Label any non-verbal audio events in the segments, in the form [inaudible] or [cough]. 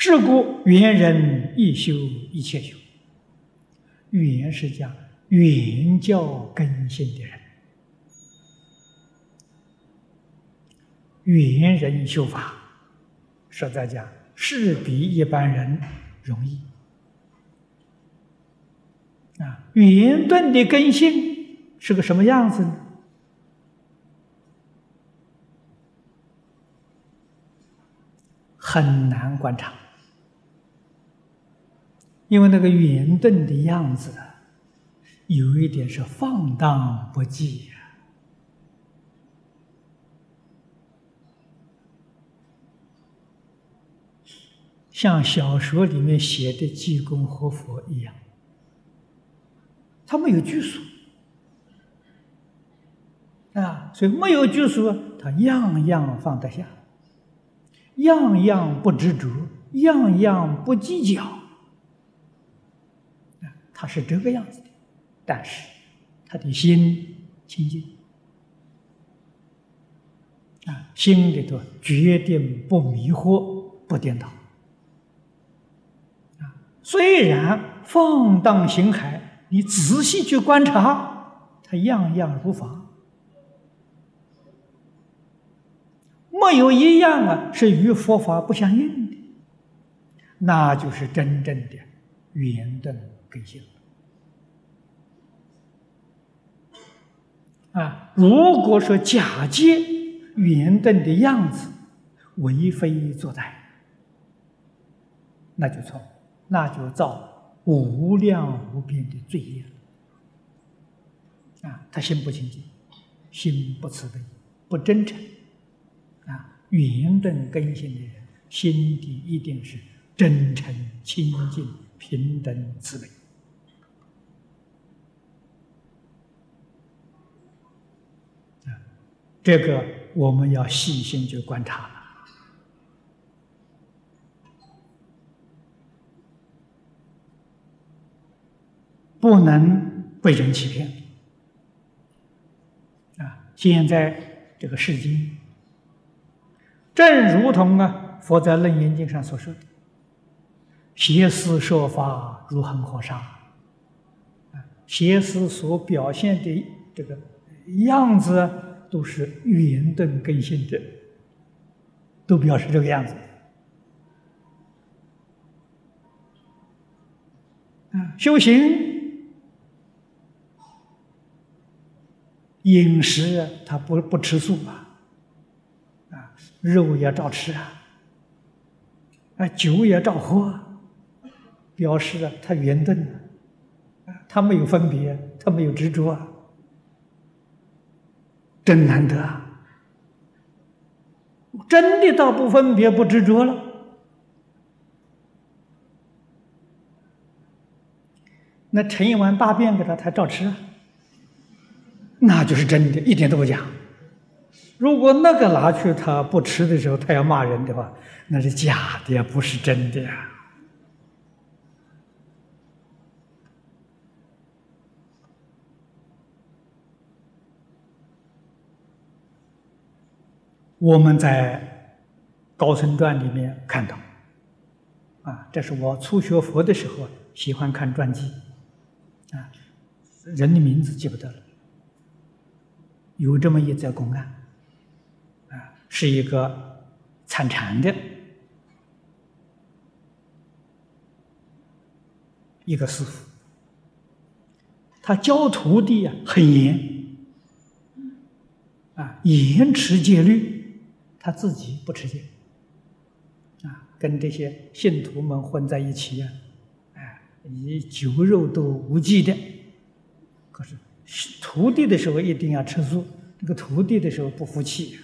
是故缘人一修一切修。缘是讲缘教根性的人，缘人修法，实在讲是比一般人容易。啊，圆顿的根性是个什么样子呢？很难观察，因为那个圆顿的样子，有一点是放荡不羁呀。像小说里面写的济公活佛一样。他没有拘束啊，所以没有拘束，他样样放得下，样样不执着，样样不计较，他是这个样子的。但是他的心清净啊，心里头决定不迷惑、不颠倒啊。虽然放荡形骸。你仔细去观察，它样样如法，没有一样啊是与佛法不相应的，那就是真正的圆顿根性啊！如果说假借圆顿的样子，为非作歹，那就错，那就造。无量无边的罪业啊！他心不清净，心不慈悲，不真诚啊！圆顿根性的人，心底一定是真诚、清净、平等、慈悲啊！这个我们要细心去观察了。不能被人欺骗啊！现在这个世间，正如同啊佛在《楞严经》上所说的：“邪思说法如恒河沙。”，邪思所表现的这个样子，都是圆顿根性的，都表示这个样子。啊，修行。饮食他不不吃素啊，啊，肉也照吃啊，啊，酒也照喝，表示啊他圆顿啊，他没有分别，他没有执着啊，真难得啊！真的倒不分别不执着了，那盛一碗大便给他，他照吃啊。那就是真的，一点都不假。如果那个拿去他不吃的时候，他要骂人的话，那是假的，不是真的呀。我们在《高僧传》里面看到，啊，这是我初学佛的时候喜欢看传记，啊，人的名字记不得了。有这么一则公案，啊，是一个参禅的一个师傅，他教徒弟啊很严，啊严持戒律，他自己不吃戒，啊跟这些信徒们混在一起啊，哎，以酒肉都无忌的，可是。徒弟的时候一定要吃素，这个徒弟的时候不服气，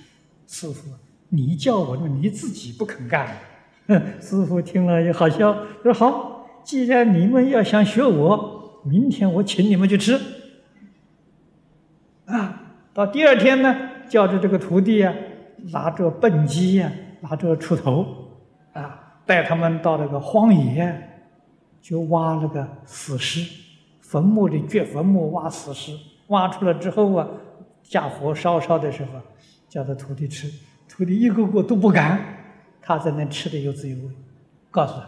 师傅，你叫我，你自己不肯干。[laughs] 师傅听了也好笑，说好，既然你们要想学我，明天我请你们去吃。啊，到第二天呢，叫着这个徒弟呀，拿着笨鸡呀，拿着锄头，啊，带他们到那个荒野，就挖那个死尸。坟墓里掘坟墓挖死尸，挖出来之后啊，架火烧烧的时候，叫他徒弟吃，徒弟一个个都不敢，他在那吃的有滋有味，告诉他：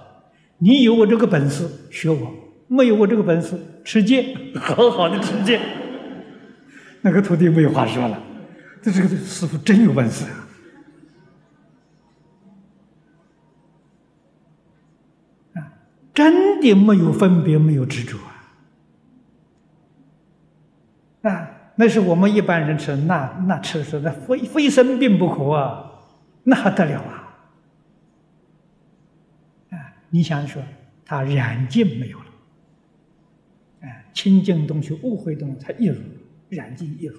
你有我这个本事学我，没有我这个本事持戒，[laughs] 好好的持戒。那个徒弟没有话说了，这这个师傅真有本事！的没有分别，没有执着啊！啊，那是我们一般人吃，那那吃是那非非生病不可啊，那还得了啊！啊你想说，他染净没有了，哎，清净东西、误会东西，他一入染净一入，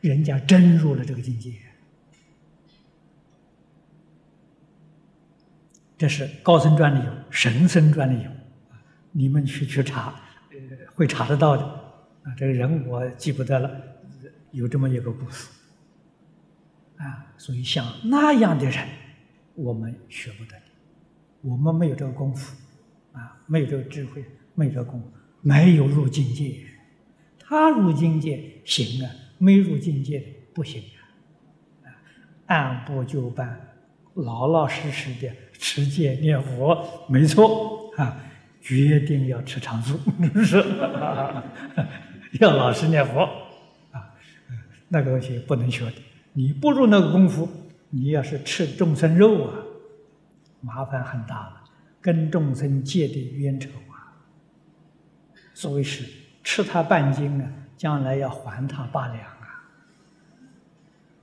人家真入了这个境界。这是高僧传里有，神僧传里有，你们去去查，呃，会查得到的。啊，这个人我记不得了，有这么一个故事。啊，所以像那样的人，我们学不得。我们没有这个功夫，啊，没有这个智慧，没有这个功夫，没有入境界。他入境界行啊，没入境界不行啊。按部就班，老老实实的持戒念佛，没错啊。决定要吃长素，[laughs] 是 [laughs] 要老实念佛啊。那个东西不能学的，你不入那个功夫，你要是吃众生肉啊。麻烦很大了，跟众生结的冤仇啊！所谓是吃他半斤啊，将来要还他八两啊！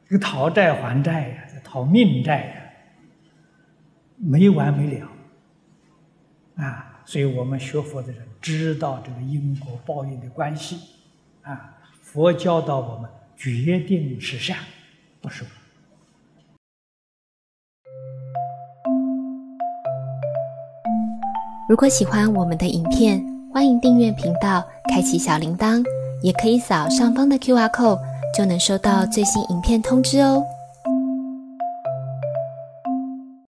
这个讨债还债呀，讨命债呀，没完没了啊！所以我们学佛的人知道这个因果报应的关系啊，佛教导我们决定是善，不是。如果喜欢我们的影片，欢迎订阅频道，开启小铃铛，也可以扫上方的 Q R code，就能收到最新影片通知哦。